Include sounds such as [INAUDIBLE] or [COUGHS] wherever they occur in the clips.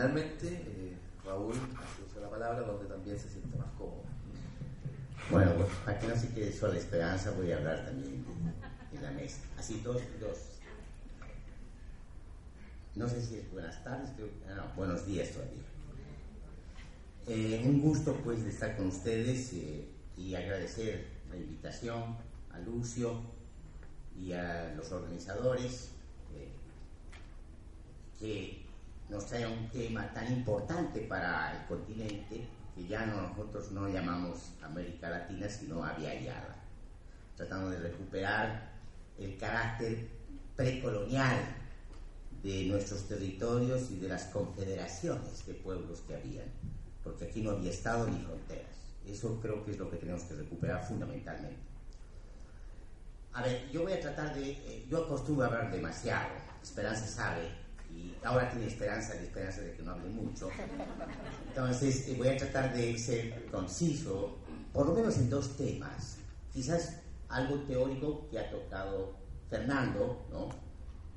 finalmente, eh, Raúl usa la palabra donde también se siente más cómodo. Bueno, pues, que no se quede solo la esperanza, voy a hablar también en la mesa. Así, dos, dos. No sé si es buenas tardes, creo ah, no, buenos días todavía. Eh, un gusto, pues, de estar con ustedes eh, y agradecer la invitación a Lucio y a los organizadores eh, que nos traen un tema tan importante para el continente que ya nosotros no llamamos América Latina, sino Yala, tratando de recuperar el carácter precolonial de nuestros territorios y de las confederaciones de pueblos que habían, porque aquí no había Estado ni fronteras. Eso creo que es lo que tenemos que recuperar fundamentalmente. A ver, yo voy a tratar de... Eh, yo acostumbro a hablar demasiado, Esperanza sabe, y ahora tiene esperanza, la esperanza de que no hable mucho. Entonces eh, voy a tratar de ser conciso, por lo menos en dos temas. Quizás algo teórico que ha tocado Fernando, ¿no?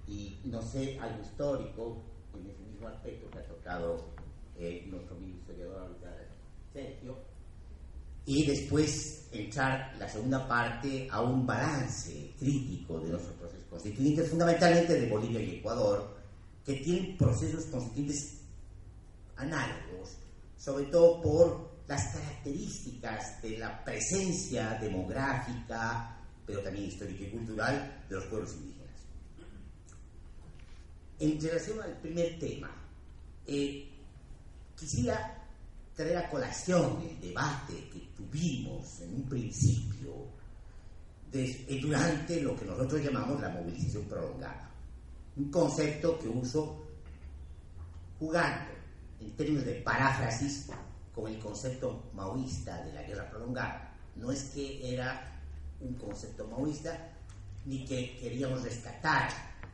Y no sé, algo histórico en ese mismo aspecto que ha tocado eh, nuestro historiador Sergio. Y después entrar la segunda parte a un balance crítico de nuestros procesos constituyentes, fundamentalmente de Bolivia y Ecuador, que tienen procesos constituyentes análogos, sobre todo por las características de la presencia demográfica, pero también histórica y cultural de los pueblos indígenas. En relación al primer tema, eh, quisiera traer a colación el debate que tuvimos en un principio eh, durante lo que nosotros llamamos la movilización prolongada un concepto que uso jugando en términos de paráfrasis con el concepto maoísta de la guerra prolongada. No es que era un concepto maoísta ni que queríamos rescatar,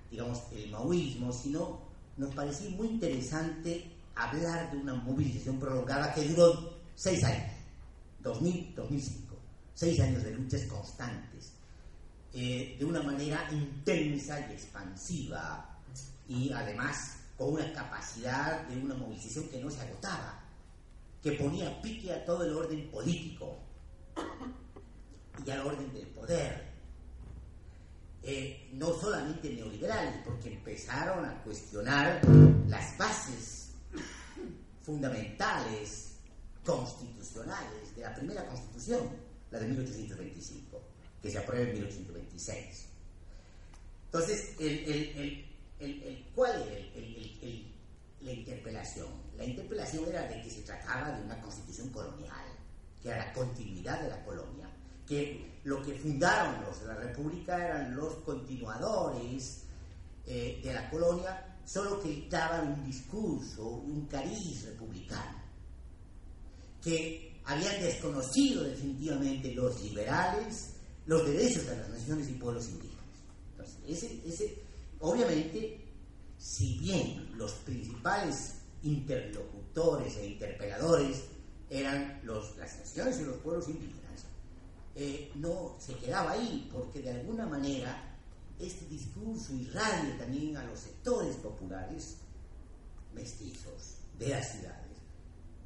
digamos, el maoísmo, sino nos parecía muy interesante hablar de una movilización prolongada que duró seis años, 2000-2005, seis años de luchas constantes eh, de una manera intensa y expansiva y además con una capacidad de una movilización que no se agotaba, que ponía pique a todo el orden político y al orden del poder. Eh, no solamente neoliberales, porque empezaron a cuestionar las bases fundamentales constitucionales de la primera constitución, la de 1825 que se aprueba en 1826. Entonces, ¿cuál era la interpelación? La interpelación era de que se trataba de una constitución colonial, que era la continuidad de la colonia, que lo que fundaron los de la República eran los continuadores eh, de la colonia, solo que daban un discurso, un cariz republicano, que habían desconocido definitivamente los liberales, los derechos de las naciones y pueblos indígenas. Entonces, ese, obviamente, si bien los principales interlocutores e interpeladores eran los, las naciones y los pueblos indígenas, eh, no se quedaba ahí, porque de alguna manera este discurso irradia también a los sectores populares mestizos de las ciudades,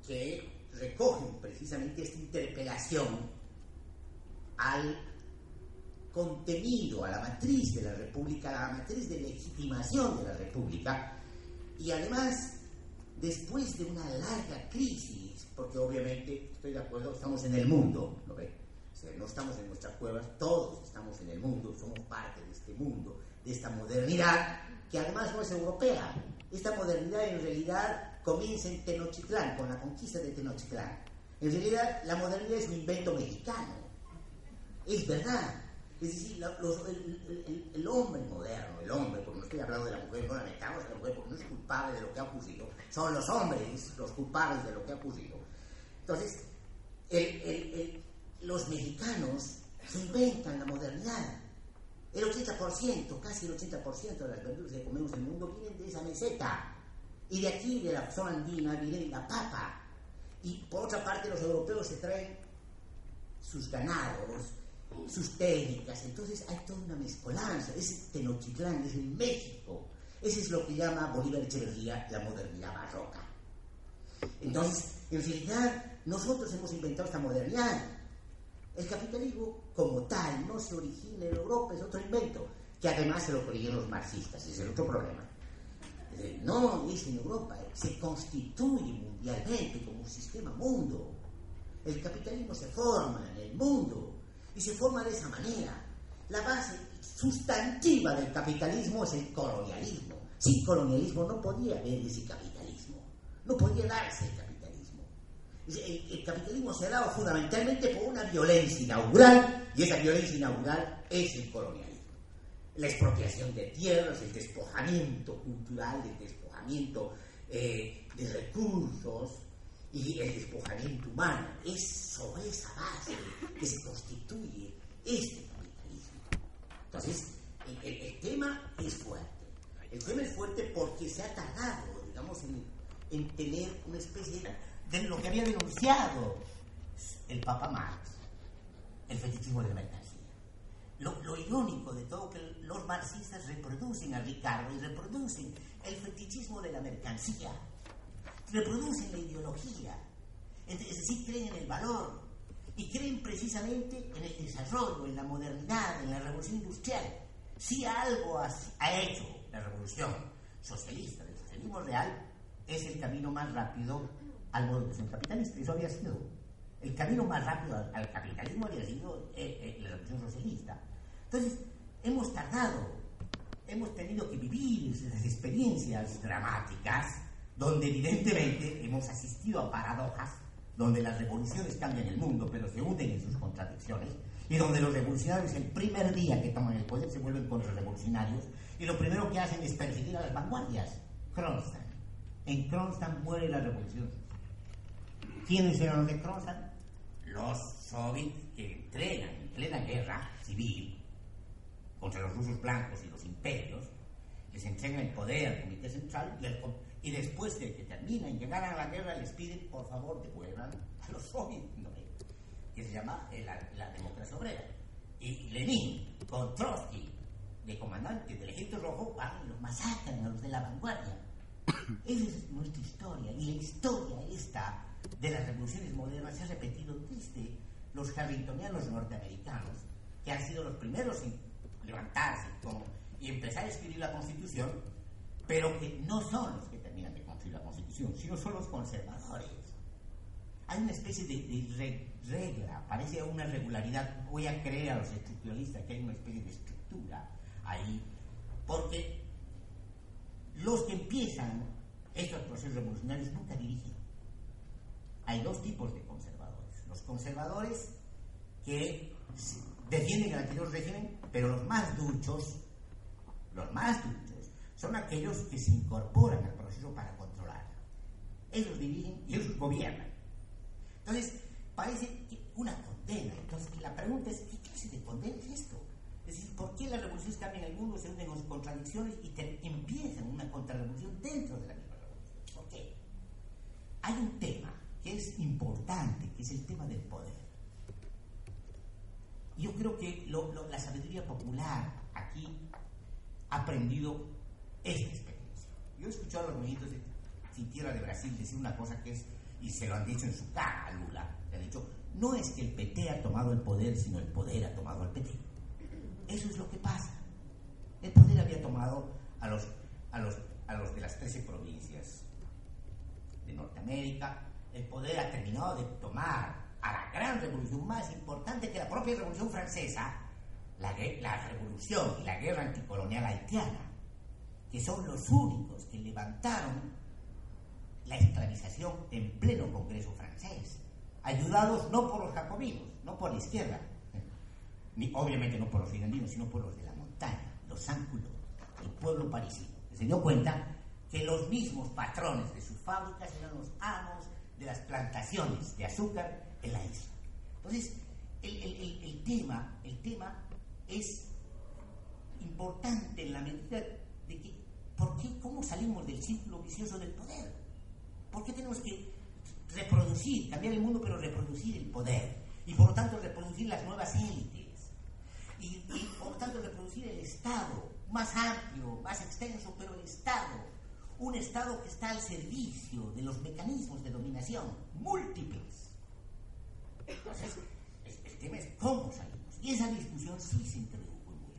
que recogen precisamente esta interpelación al contenido, a la matriz de la República, a la matriz de legitimación de la República, y además, después de una larga crisis, porque obviamente, estoy de acuerdo, estamos en el mundo, ¿no ve? no estamos en nuestras cuevas, todos estamos en el mundo, somos parte de este mundo, de esta modernidad, que además no es europea. Esta modernidad en realidad comienza en Tenochtitlán, con la conquista de Tenochtitlán. En realidad, la modernidad es un invento mexicano. Es verdad, es decir, el, hombre moderno, el hombre, porque no estoy hablando de la mujer, no la metamos a la mujer porque no es culpable de lo que ha ocurrido, son los hombres los culpables de lo que ha ocurrido. Entonces, los mexicanos se inventan la modernidad. El 80%, casi el 80% de las verduras que comemos en el mundo vienen de esa meseta. Y de aquí, de la zona andina, viene la papa. Y por otra parte, los europeos se traen sus ganados, sus técnicas. Entonces hay toda una mezcolanza. Es Tenochtitlán, es en México. Ese es lo que llama Bolívar Echeverría la modernidad barroca. Entonces, en realidad, nosotros hemos inventado esta modernidad. El capitalismo, como tal, no se origina en Europa, es otro invento, que además se lo creyeron los marxistas, ese es el otro problema. No es en Europa, se constituye mundialmente como un sistema mundo. El capitalismo se forma en el mundo y se forma de esa manera. La base sustantiva del capitalismo es el colonialismo. Sin colonialismo no podía haber ese capitalismo, no podía darse el capitalismo. El, capitalismo se ha dado fundamentalmente por una violencia inaugural y esa violencia inaugural es el colonialismo. La expropiación de tierras, el despojamiento cultural, el despojamiento eh, de recursos, y el despojamiento humano. Es sobre esa base que se constituye este capitalismo. Entonces, el, tema es fuerte. El tema es fuerte porque se ha tardado, digamos, en, tener una especie de lo que había denunciado el Papa Marx, el fetichismo de la mercancía. Lo, lo, irónico de todo que los marxistas reproducen a Ricardo y reproducen el fetichismo de la mercancía reproducen la ideología, es decir, creen en el valor y creen precisamente en el desarrollo, en la modernidad, en la revolución industrial. Si algo ha, hecho la revolución socialista, el socialismo real, es el camino más rápido al de capitalista. Eso había sido. El camino más rápido al, capitalismo había sido eh, eh, la revolución socialista. Entonces, hemos tardado, hemos tenido que vivir esas experiencias dramáticas donde evidentemente hemos asistido a paradojas, donde las revoluciones cambian el mundo, pero se hunden en sus contradicciones, y donde los revolucionarios el primer día que toman el poder se vuelven contrarrevolucionarios, y lo primero que hacen es perseguir a las vanguardias. Kronstadt. En Kronstadt muere la revolución. ¿Quiénes eran los de Kronstadt? Los soviets que entrenan en plena guerra civil contra los rusos blancos y los imperios, les entregan el poder al Comité Central y el y después de que terminan, llegar a la guerra, les piden, por favor, devuelvan a los soviets, que se llama eh, la, democracia obrera. Y Lenin, con Trotsky, de comandante del ejército rojo, van y los masacran a los de la vanguardia. [COUGHS] Esa es nuestra historia. Y la historia esta de las revoluciones modernas se ha repetido desde los harringtonianos norteamericanos, que han sido los primeros en levantarse y empezar a escribir la Constitución, pero que no son los que construir la Constitución, sino son los conservadores. Hay una especie de, regla, parece una regularidad. Voy a creer a los estructuralistas que hay una especie de estructura ahí, porque los que empiezan estos procesos revolucionarios nunca dirigen. Hay dos tipos de conservadores. Los conservadores que defienden el anterior régimen, pero los más duchos, los más duchos, son aquellos que se incorporan al proceso para controlar. Ellos dirigen y ellos gobiernan. Entonces, parece una condena. Entonces, la pregunta es, ¿qué clase de condena es esto? Es decir, ¿por qué las revoluciones cambian el mundo, se unen con contradicciones y empiezan una contrarrevolución dentro de la misma revolución? ¿Por qué? Hay un tema que es importante, que es el tema del poder. Yo creo que la sabiduría popular aquí ha aprendido experiencia. Yo he escuchado a los ministros de Sin Tierra de Brasil decir una cosa que es, y se lo han dicho en su cara a Lula, le han dicho, no es que el PT ha tomado el poder, sino el poder ha tomado al PT. Eso es lo que pasa. El poder había tomado a los, a los, a los de las 13 provincias de Norteamérica, el poder ha terminado de tomar a la gran revolución más importante que la propia revolución francesa, la, la revolución y la guerra anticolonial haitiana que son los únicos que levantaron la esclavización en pleno Congreso francés, ayudados no por los jacobinos, no por la izquierda, ni obviamente no por los finlandinos, sino por los de la montaña, los sánculos, el pueblo parisino. Se dio cuenta que los mismos patrones de sus fábricas eran los amos de las plantaciones de azúcar en la isla. Entonces, el, tema, el tema es importante en la medida de que ¿Por qué? ¿Cómo salimos del círculo vicioso del poder? ¿Por qué tenemos que reproducir, cambiar el mundo, pero reproducir el poder? Y por lo tanto reproducir las nuevas élites. Y, por lo tanto reproducir el Estado, más amplio, más extenso, pero el Estado. un Estado que está al servicio de los mecanismos de dominación múltiples. Entonces, el, tema es cómo salimos. Y esa discusión sí se introdujo bien.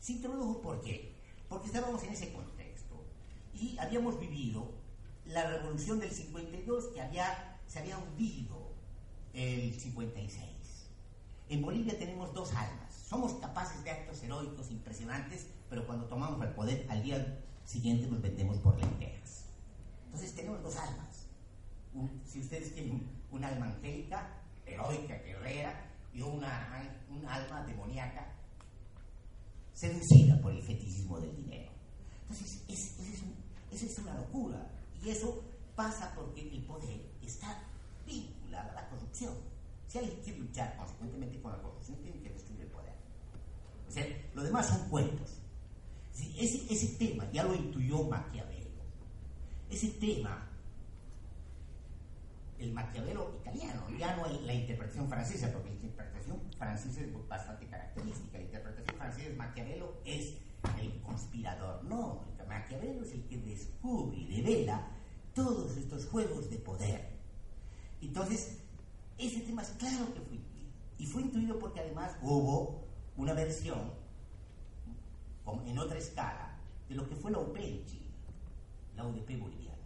Se introdujo ¿por qué? Porque estábamos en ese contexto y habíamos vivido la revolución del 52 que había, se había hundido el 56. En Bolivia tenemos dos almas. Somos capaces de actos heroicos impresionantes, pero cuando tomamos el poder al día siguiente nos vendemos por lentejas. Entonces tenemos dos almas. si ustedes tienen un, alma angélica, heroica, guerrera, y una, un alma demoníaca, seducida por el fetichismo del dinero. Entonces, esa es una locura. Y eso pasa porque el poder está vinculado a la corrupción. Si alguien quiere luchar consecuentemente con la corrupción, tiene que destruir el poder. O sea, lo demás son cuentos. Ese, tema ya lo intuyó Maquiavelo. Ese tema, el Maquiavelo italiano, ya no la interpretación francesa, porque la interpretación francesa es bastante característica. La interpretación francesa de Maquiavelo es el conspirador. No, es el que descubre y revela todos estos juegos de poder. Entonces, ese tema es claro que fue intuido. Y fue intuido porque además hubo una versión en otra escala de lo que fue la UP en la UDP boliviana.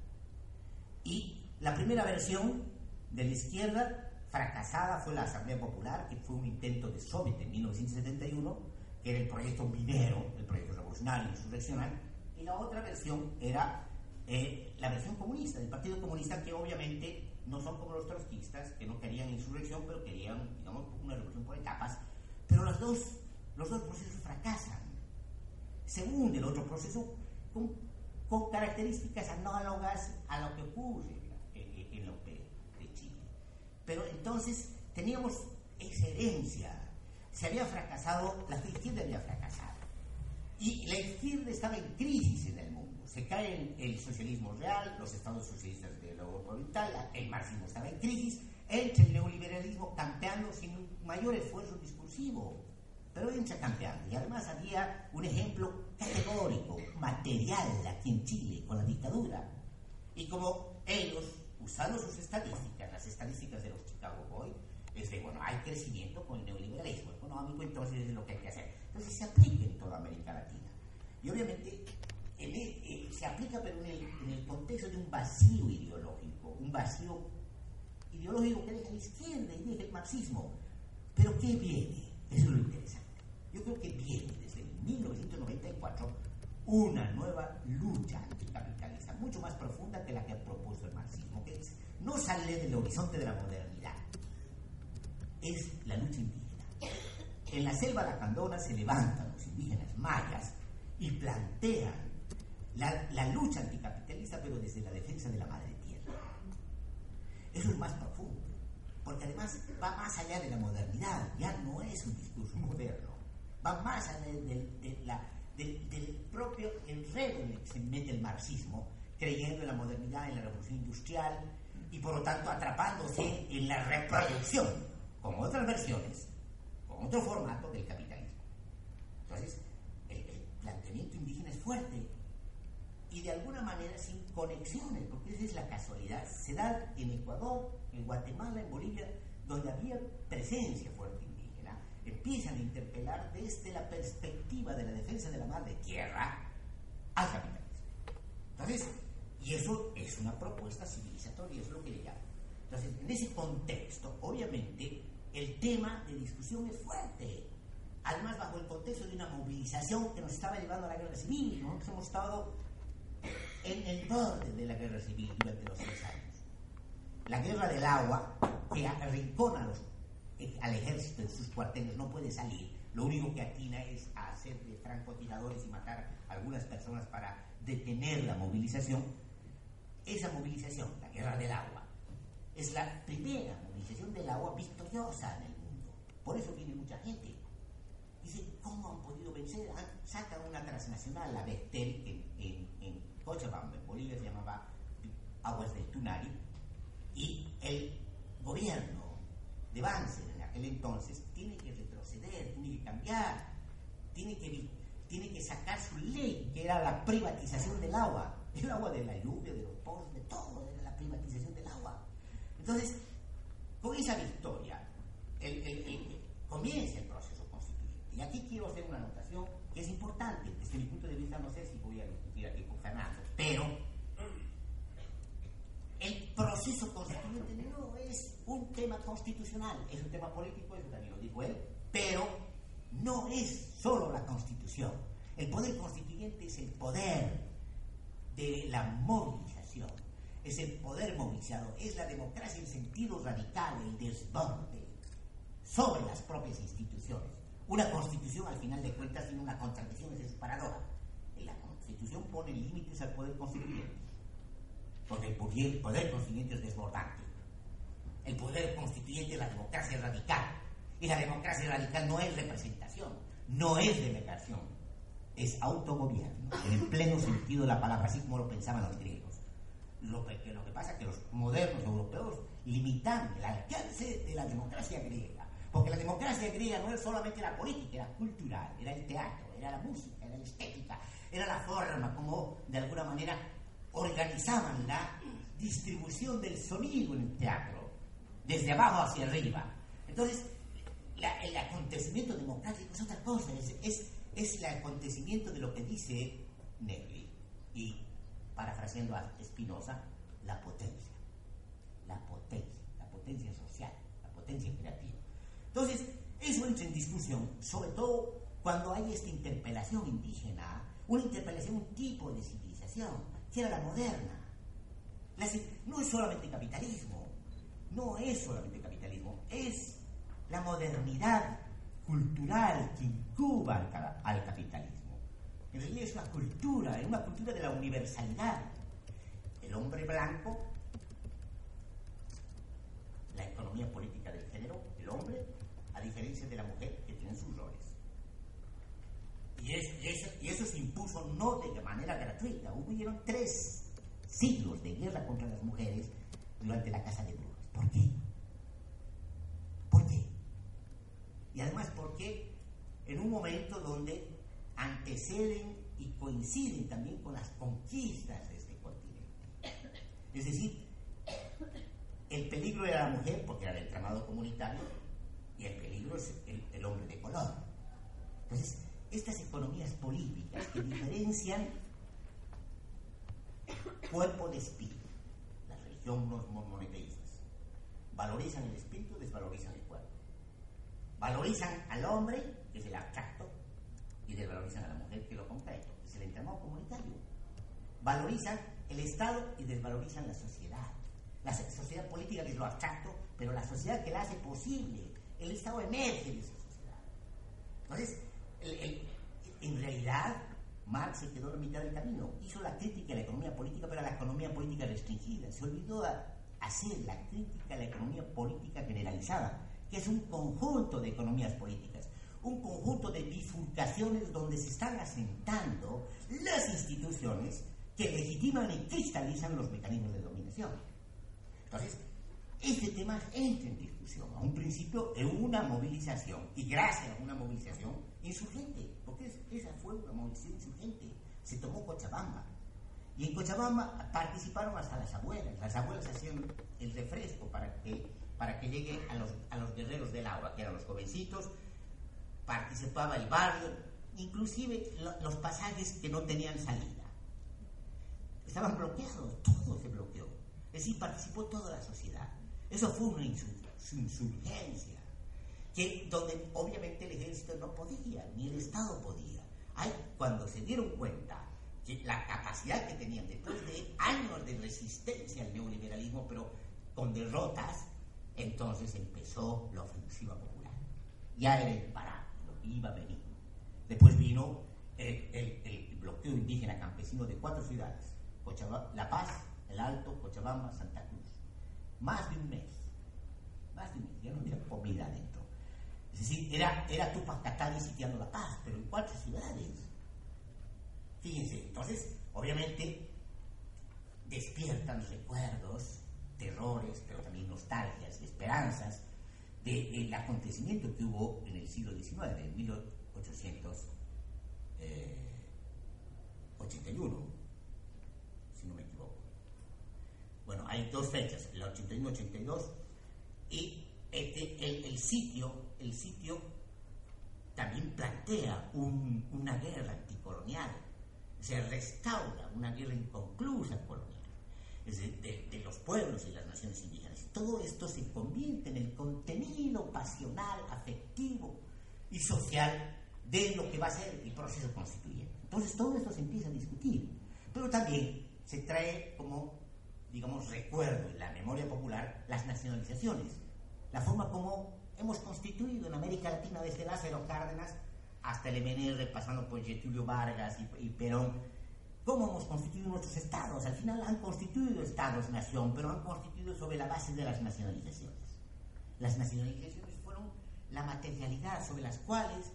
Y la primera versión de la izquierda fracasada fue la Asamblea Popular, que fue un intento de Soviet en 1971, que era el proyecto minero, el proyecto revolucionario, insurreccional, y la otra versión era eh, la versión comunista, del Partido Comunista, que obviamente no son como los trotskistas, que no querían insurrección, pero querían, digamos, una revolución por etapas, pero los dos, los dos procesos fracasan. Se hunde el otro proceso con, con características análogas a lo que ocurre en, en, en la de Chile. Pero entonces teníamos esa herencia. Se había fracasado, la izquierda había fracasado. Y la izquierda estaba en crisis en el mundo. Se cae el, socialismo real, los estados socialistas de Europa Oriental, el marxismo estaba en crisis, entra el neoliberalismo campeando sin mayor esfuerzo discursivo, pero entra campeando. Y además había un ejemplo categórico, material aquí en Chile, con la dictadura. Y como ellos, usando sus estadísticas, las estadísticas de los Chicago Boys, es de, bueno, hay crecimiento con el neoliberalismo económico, entonces es lo que hay que hacer. Entonces se aplica en toda América Latina. Y obviamente eh, se aplica pero en el, contexto de un vacío ideológico, un vacío ideológico que deja la izquierda y deja el marxismo. Pero ¿qué viene? Eso es lo interesante. Yo creo que viene desde 1994 una nueva lucha anticapitalista, mucho más profunda que la que ha propuesto el marxismo, que no sale del horizonte de la modernidad, es la lucha indígena. En la selva lacandona se levantan los indígenas mayas y plantean la, lucha anticapitalista, pero desde la defensa de la madre tierra. Eso es más profundo, porque además va más allá de la modernidad, ya no es un discurso moderno, va más allá del propio enredo en el que se mete el marxismo, creyendo en la modernidad, en la revolución industrial y por lo tanto atrapándose en la reproducción, como otras versiones, con otro formato del capitalismo. Entonces, planteamiento indígena es fuerte y de alguna manera sin conexiones, porque esa es la casualidad. Se da en Ecuador, en Guatemala, en Bolivia, donde había presencia fuerte indígena, empiezan a interpelar desde la perspectiva de la defensa de la madre tierra al capitalismo. Entonces, y eso es una propuesta civilizatoria, es lo que le llamo. Entonces, en ese contexto, obviamente, el tema de discusión es fuerte además bajo el contexto de una movilización que nos estaba llevando a la guerra civil. Nosotros hemos estado en el borde de la guerra civil durante los seis años. La guerra del agua, que arrincona eh, al ejército en sus cuarteles, no puede salir. Lo único que atina es a hacer de francotiradores y matar a algunas personas para detener la movilización. Esa movilización, la guerra del agua, es la primera movilización del agua victoriosa en el mundo. Por eso viene mucha gente Dice, ¿cómo han podido vencer? Ah, sacan una transnacional, la Bechtel, en, Cochabamba, en Bolivia se llamaba Aguas del Tunari, y el gobierno de Banzer en aquel entonces tiene que retroceder, tiene que cambiar, tiene que, tiene que sacar su ley, que era la privatización del agua. [LAUGHS] el agua de la lluvia, de los pozos, de todo, de la privatización del agua. Entonces, con esa victoria, comienza el proceso constituyente. Y aquí quiero hacer una anotación que es importante, desde mi punto de vista, no sé si voy a discutir aquí con Fernando, pero el proceso constituyente no es un tema constitucional, es un tema político, eso también lo dijo él, pero no es solo la constitución. El poder constituyente es el poder de la movilización, es el poder movilizado, es la democracia en sentido radical, el desborde sobre las propias instituciones. Una constitución, al final de cuentas, tiene una contradicción, es paradoja. La constitución pone límites al poder constituyente, porque el poder constituyente es desbordante. El poder constituyente es la democracia radical, y la democracia radical no es representación, no es delegación, es autogobierno, en el pleno sentido de la palabra, así como lo pensaban los griegos. Lo que, pasa es que los modernos europeos limitan el alcance de la democracia griega porque la democracia griega no era solamente la política, era cultural, era el teatro, era la música, era la estética, era la forma como de alguna manera organizaban la distribución del sonido en el teatro, desde abajo hacia arriba. Entonces, el acontecimiento democrático es otra cosa, es, es, el acontecimiento de lo que dice Negri y, parafraseando a Spinoza, la potencia, la potencia, la potencia social, la potencia creativa. Entonces, eso entra en discusión, sobre todo cuando hay esta interpelación indígena, una interpelación, un tipo de civilización, que era la moderna. no es solamente capitalismo, no es solamente capitalismo, es la modernidad cultural que incuba al capitalismo. Realidad es una cultura, es una cultura de la universalidad. El hombre blanco, la economía política del género, el hombre a diferencia de la mujer que tiene sus roles. Y, eso, se impuso no de manera gratuita. Hubieron tres siglos de guerra contra las mujeres durante la Casa de Brujas. ¿Por qué? ¿Por qué? Y además, ¿por qué en un momento donde anteceden y coinciden también con las conquistas de este continente? Es decir, el peligro era la mujer porque era el entramado comunitario, y el peligro es el, hombre de color. Entonces, estas economías políticas que diferencian cuerpo de espíritu, la religión los monoteístas, valorizan el espíritu, desvalorizan el cuerpo. Valorizan al hombre, que es el abstracto, y desvalorizan a la mujer, que lo concreto, que es el entramado comunitario. Valorizan el Estado y desvalorizan la sociedad. La sociedad política que es lo abstracto, pero la sociedad que la hace posible, el Estado emerge de esa sociedad. Entonces, en realidad, Marx se quedó en la mitad del camino. Hizo la crítica a la economía política, pero a la economía política restringida. Se olvidó hacer la crítica a la economía política generalizada, que es un conjunto de economías políticas, un conjunto de bifurcaciones donde se están asentando las instituciones que legitiman y cristalizan los mecanismos de dominación. Entonces, este tema entra en discusión. A un principio de una movilización, y gracias a una movilización insurgente, porque esa fue una movilización insurgente. Se tomó Cochabamba. Y en Cochabamba participaron hasta las abuelas. Las abuelas hacían el refresco para que, para que llegue a los, a los guerreros del agua, que eran los jovencitos. Participaba el barrio, inclusive los pasajes que no tenían salida. Estaban bloqueados, todo se bloqueó. Es decir, participó toda la sociedad. Eso fue una insurgencia, que, donde obviamente el ejército no podía, ni el Estado podía. Ay, cuando se dieron cuenta que la capacidad que tenían después de años de resistencia al neoliberalismo, pero con derrotas, entonces empezó la ofensiva popular. Ya era que iba a venir. Después vino el, el bloqueo indígena campesino de cuatro ciudades, Cochabamba, La Paz, El Alto, Cochabamba, Santa Cruz más de un mes. Más de un mes. Ya no había comida adentro. Es decir, era, era Tupac Katari sitiando La Paz, pero en cuatro ciudades. Fíjense, entonces, obviamente, despiertan recuerdos, terrores, pero también nostalgias, esperanzas del acontecimiento que hubo en el siglo XIX, en 1881. si no me equivoco. Bueno, hay dos fechas, el 81-82, y este, el, sitio, el sitio también plantea una guerra anticolonial, se restaura una guerra inconclusa colonial, de, de los pueblos y las naciones indígenas. Todo esto se convierte en el contenido pasional, afectivo y social de lo que va a ser el proceso constituyente. Entonces todo esto se empieza a discutir, pero también se trae como, digamos, recuerdo en la memoria popular las nacionalizaciones, la forma como hemos constituido en América Latina desde Lázaro Cárdenas hasta el MNR, pasando por Getulio Vargas y, Perón, cómo hemos constituido nuestros estados. Al final han constituido estados-nación, pero han constituido sobre la base de las nacionalizaciones. Las nacionalizaciones fueron la materialidad sobre las cuales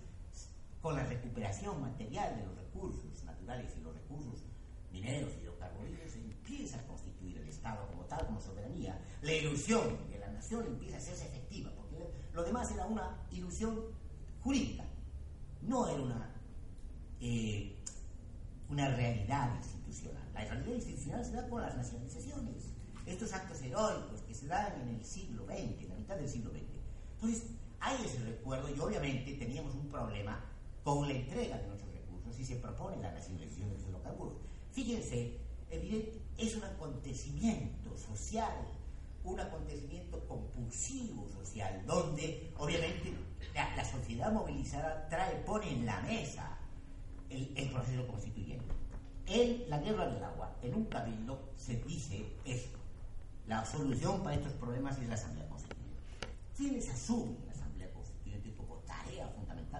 con la recuperación material de los recursos naturales y los recursos mineros y hidrocarburíferos, empieza a constituir el Estado como tal, como soberanía. La ilusión de la nación empieza a hacerse efectiva, porque lo demás era una ilusión jurídica, no era una, eh, una realidad institucional. La realidad institucional se da con las nacionalizaciones, estos actos heroicos que se dan en el siglo XX, en la mitad del siglo XX. Entonces, hay ese recuerdo y obviamente teníamos un problema con la entrega de nuestros recursos y se propone la nacionalización de los hidrocarburos. Fíjense, es un acontecimiento social, un acontecimiento compulsivo social, donde obviamente la, sociedad movilizada trae, pone en la mesa el, proceso constituyente. En la guerra del agua, en un cabildo, se dice esto. La solución para estos problemas es la Asamblea Constituyente. ¿Quiénes asumen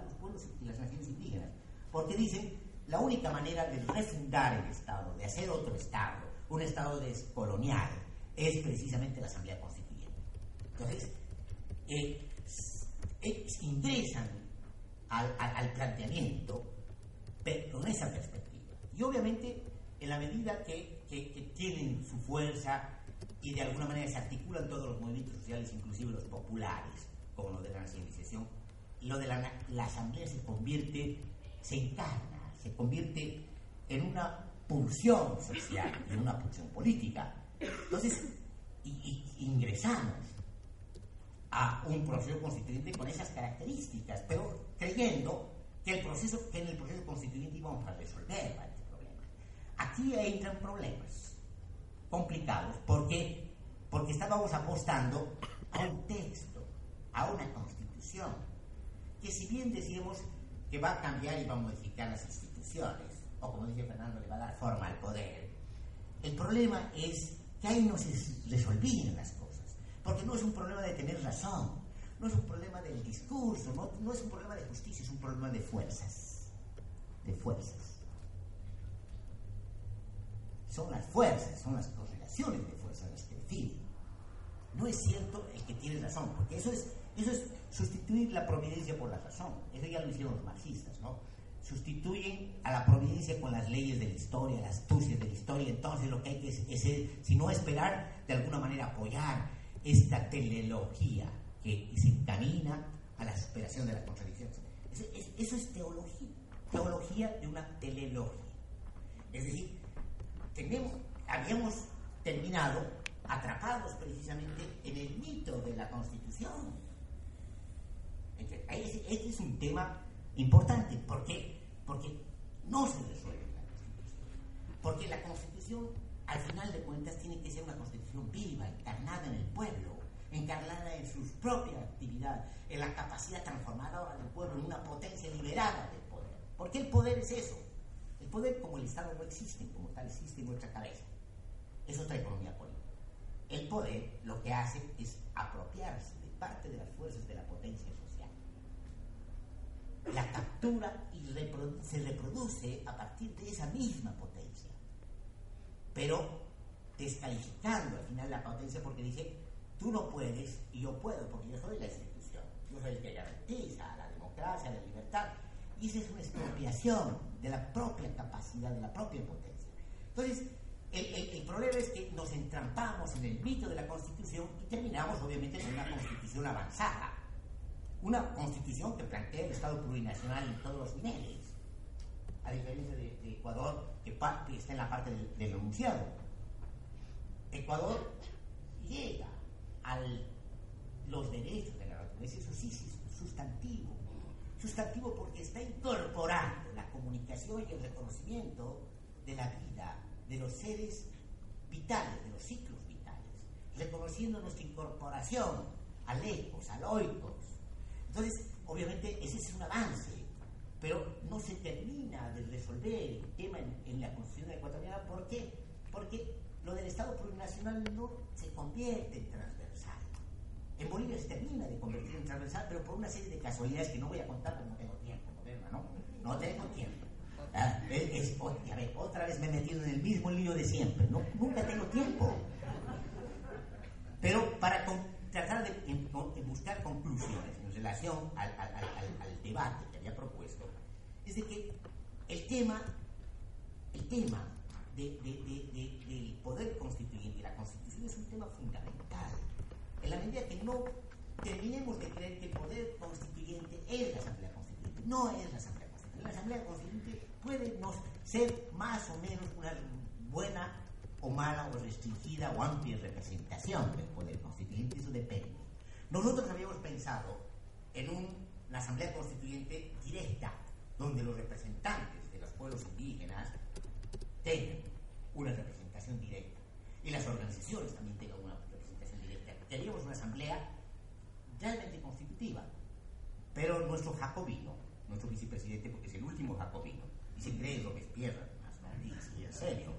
los pueblos y las naciones indígenas, porque dicen la única manera de refundar el Estado, de hacer otro Estado, un Estado descolonial, es precisamente la Asamblea Constituyente. Entonces, eh, ingresan al, planteamiento con esa perspectiva. Y obviamente, en la medida que, que, tienen su fuerza y de alguna manera se articulan todos los movimientos sociales, inclusive los populares, como lo de la nacionalización, lo de la, asamblea se convierte, se encarna, se convierte en una pulsión social, en una pulsión política. Entonces, ingresamos a un proceso constituyente con esas características, pero creyendo que, el proceso, que en el proceso constituyente íbamos a resolver este problema. Aquí entran problemas complicados, porque, porque estábamos apostando a un texto, a una constitución, que si bien decimos que va a cambiar y va a modificar las instituciones, o como dice Fernando, le va a dar forma al poder, el problema es que ahí no se resolvían las cosas, porque no es un problema de tener razón, no es un problema del discurso, no, no es un problema de justicia, es un problema de fuerzas, de fuerzas. Son las fuerzas, son las correlaciones de fuerzas las que definen. No es cierto el que tiene razón, porque eso es eso es sustituir la providencia por la razón. Eso ya lo hicieron los marxistas, ¿no? Sustituyen a la providencia con las leyes de la historia, las astucias de la historia. Entonces lo que hay que es, es, si no esperar, de alguna manera apoyar esta teleología que se encamina a la superación de las contradicciones. Eso, es teología, teología de una teleología. Es decir, tenemos, habíamos terminado atrapados precisamente en el mito de la Constitución este es un tema importante. ¿Por qué? Porque no se resuelve la Constitución. Porque la Constitución, al final de cuentas, tiene que ser una Constitución viva, encarnada en el pueblo, encarnada en su propia actividad, en la capacidad transformadora del pueblo, en una potencia liberada del poder. Porque el poder es eso. El poder como el Estado no existe, como tal existe en nuestra cabeza. Es otra economía política. El poder lo que hace es apropiarse de parte de las fuerzas de la potencia la captura y se reproduce a partir de esa misma potencia. Pero descalificando al final la potencia porque dice, tú no puedes y yo puedo porque yo soy la institución, yo soy el que garantiza la democracia, la libertad. Y esa es una expropiación de la propia capacidad, de la propia potencia. Entonces, el, problema es que nos entrampamos en el mito de la Constitución y terminamos obviamente con una Constitución avanzada una constitución que plantea el Estado plurinacional en todos los niveles. a diferencia de, Ecuador, que, está en la parte del enunciado. Ecuador llega a los derechos de la naturaleza, eso sí es sustantivo. Sustantivo porque está incorporando la comunicación y el reconocimiento de la vida, de los seres vitales, de los ciclos vitales, reconociendo nuestra incorporación a lecos, a loicos. Entonces, obviamente, ese es un avance, pero no se termina de resolver el tema en, la Constitución ecuatoriana. ¿Por qué? Porque lo del Estado plurinacional no se convierte en transversal. En Bolivia se termina de convertir en transversal, pero por una serie de casualidades que no voy a contar porque no tengo tiempo, ¿no? No tengo tiempo. Ah, otra vez me he metido en el mismo lío de siempre. Nunca tengo tiempo. Pero para tratar de, buscar conclusiones en relación al, debate que había propuesto, es de que el tema, el tema del poder constituyente y la constitución es un tema fundamental. En la medida que terminemos de creer que el poder constituyente es la Asamblea Constituyente, no es la Asamblea Constituyente. La Asamblea Constituyente puede no ser más o menos una buena o mala o restringida o amplia representación del poder constituyente, eso depende. Nosotros habíamos pensado en una asamblea constituyente directa, donde los representantes de los pueblos indígenas tengan una representación directa y las organizaciones también tengan Queríamos una asamblea realmente constitutiva, pero nuestro jacobino, nuestro vicepresidente, porque es el último jacobino, se cree lo que es además, ¿no? Y, en serio.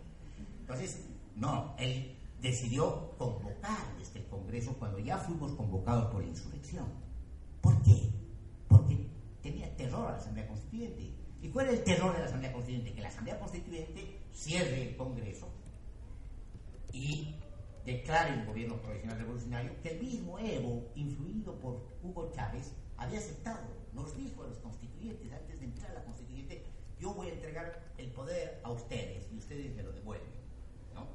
Entonces, no, él decidió convocar desde el Congreso cuando ya fuimos convocados por la insurrección. ¿Por qué? Porque tenía terror a la Asamblea Constituyente. ¿Y cuál es el terror de la Asamblea Constituyente? Que la Asamblea Constituyente cierre el Congreso y declare un gobierno profesional revolucionario que el mismo Evo, influido por Hugo Chávez, había aceptado. Nos dijo a los constituyentes antes de entrar a la constituyente yo voy a entregar el poder a ustedes y ustedes me lo devuelven. ¿no?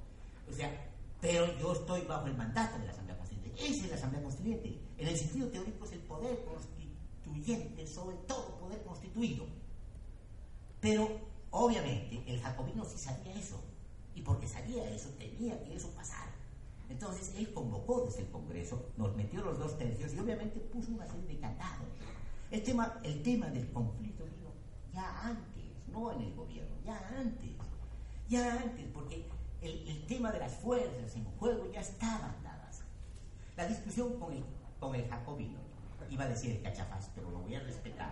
O sea, pero yo estoy bajo el mandato de la Asamblea Constituyente. Esa es la Asamblea Constituyente. En el sentido teórico es el poder constituyente sobre todo poder constituido. Pero, obviamente, el jacobino sí sabía eso. Y porque sabía eso, tenía que eso pasar. Entonces, él convocó desde el Congreso, nos metió los dos tercios y obviamente puso una serie de candados. El tema, el tema del conflicto vino ya antes no en el gobierno, ya antes, ya antes, porque el, tema de las fuerzas en juego ya estaban dadas. La discusión con el, con el jacobino, iba a decir el cachafaz, pero lo voy a respetar.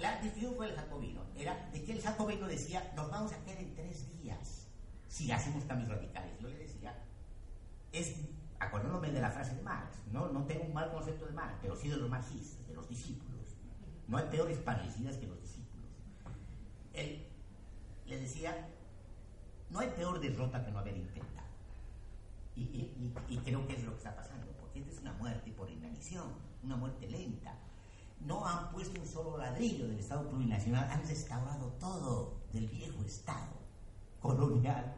La discusión con el jacobino era de que el jacobino decía, nos vamos a quedar en tres días si hacemos cambios radicales. Yo le decía, es, acordándome de la frase de Marx, no, no tengo un mal concepto de Marx, pero sí de los marxistas, de los discípulos. No hay peores parecidas que los él le decía, no hay peor derrota que no haber intentado. Y, creo que es lo que está pasando, porque esta es una muerte por inanición, una muerte lenta. No han puesto un solo ladrillo del Estado plurinacional, han restaurado todo del viejo Estado colonial,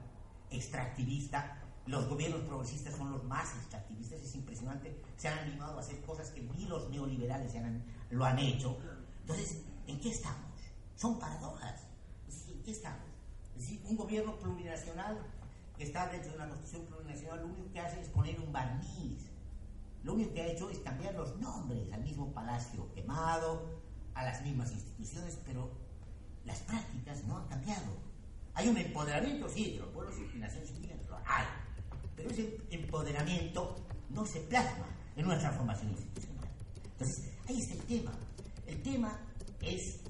extractivista. Los gobiernos progresistas son los más extractivistas, es impresionante. Se han animado a hacer cosas que ni los neoliberales lo han hecho. Entonces, ¿en qué estamos? Son paradojas. ¿En qué estamos? Es decir, un gobierno plurinacional que está dentro de una constitución plurinacional lo único que hace es poner un barniz. Lo único que ha hecho es cambiar los nombres al mismo palacio quemado, a las mismas instituciones, pero las prácticas no han cambiado. Hay un empoderamiento, sí, de los pueblos y naciones indígenas, lo hay. Pero ese empoderamiento no se plasma en una transformación institucional. Entonces, ahí está el tema. El tema es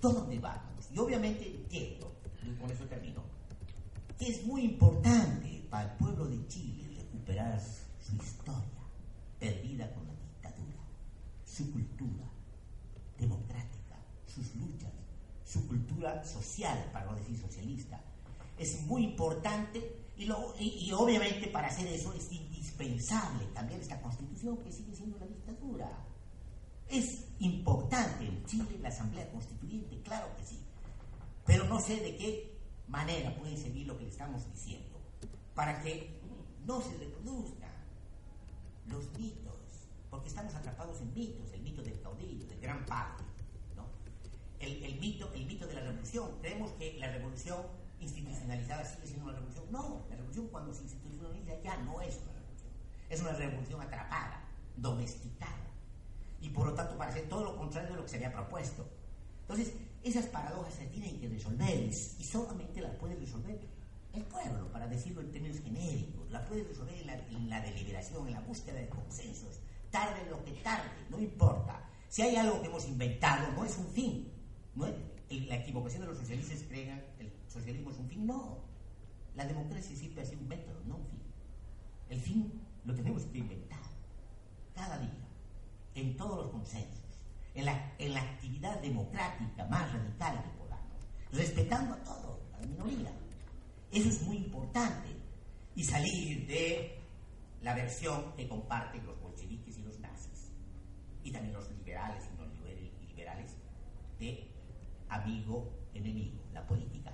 dónde vamos. Y obviamente entiendo, y con eso termino, que es muy importante para el pueblo de Chile recuperar su historia perdida con la dictadura, su cultura democrática, sus luchas, su cultura social, para no decir socialista. Es muy importante y, y obviamente para hacer eso es indispensable cambiar esta constitución que sigue siendo la dictadura. Es importante en Chile la Asamblea Constituyente, claro que sí, pero no sé de qué manera puede seguir lo que le estamos diciendo para que no se reproduzcan los mitos, porque estamos atrapados en mitos, el mito del caudillo, del gran padre, ¿no? el, mito, el mito de la revolución. Creemos que la revolución institucionalizada sigue siendo una revolución. No, la revolución cuando se institucionaliza ya no es una revolución. Es una revolución atrapada, domesticada. Y por lo tanto parece todo lo contrario de lo que se había propuesto. Entonces, esas paradojas se tienen que resolver y solamente las puede resolver el pueblo, para decirlo en términos genéricos. La puede resolver en la, en la deliberación, en la búsqueda de consensos. Tarde lo que tarde, no importa. Si hay algo que hemos inventado, no es un fin, no la equivocación de los socialistas crean socialismo es un fin. No. La democracia siempre ha sido un método, no un fin. El fin lo tenemos que inventar cada día, en todos los consensos, en la, en la actividad democrática más radical que podamos, respetando a todos, a la minoría. Eso es muy importante. Y salir de la versión que comparten los bolcheviques y los nazis, y también los liberales y no liberales, de amigo-enemigo, la política.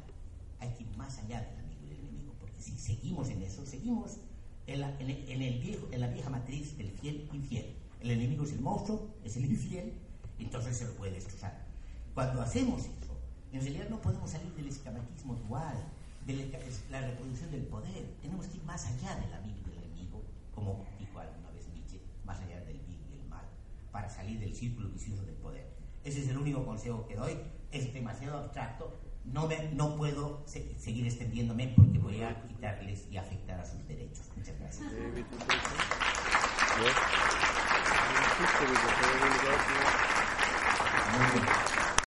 Hay que ir más allá del amigo y del enemigo, porque si seguimos en eso, seguimos en la, en el, viejo, en la vieja matriz del fiel-infiel. El enemigo es el monstruo, es el infiel, entonces se lo puede destrozar. Cuando hacemos eso, en realidad no podemos salir del esquematismo dual, de la reproducción del poder. Tenemos que ir más allá del amigo y del enemigo, como dijo alguna vez Nietzsche, más allá del bien y del mal, para salir del círculo vicioso del poder. Ese es el único consejo que doy es demasiado abstracto, no, me, no puedo seguir extendiéndome porque voy a quitarles y afectar a sus derechos. Muchas gracias.